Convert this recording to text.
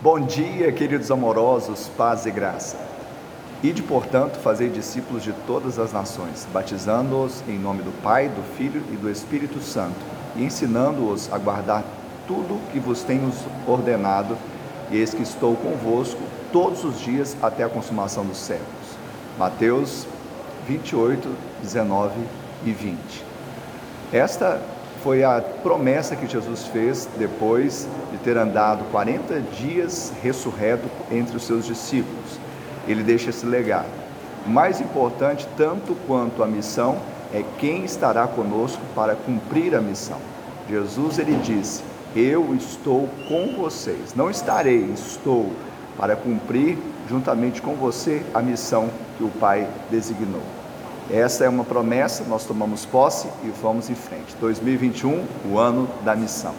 Bom dia, queridos amorosos, paz e graça. Ide, portanto, fazer discípulos de todas as nações, batizando-os em nome do Pai, do Filho e do Espírito Santo, e ensinando-os a guardar tudo que vos tenho ordenado, e eis que estou convosco todos os dias até a consumação dos séculos. Mateus 28, 19 e 20. Esta foi a promessa que Jesus fez depois de ter andado 40 dias ressurreto entre os seus discípulos. Ele deixa esse legado. Mais importante, tanto quanto a missão, é quem estará conosco para cumprir a missão. Jesus ele disse: Eu estou com vocês. Não estarei, estou para cumprir juntamente com você a missão que o Pai designou. Essa é uma promessa, nós tomamos posse e vamos em frente. 2021, o ano da missão.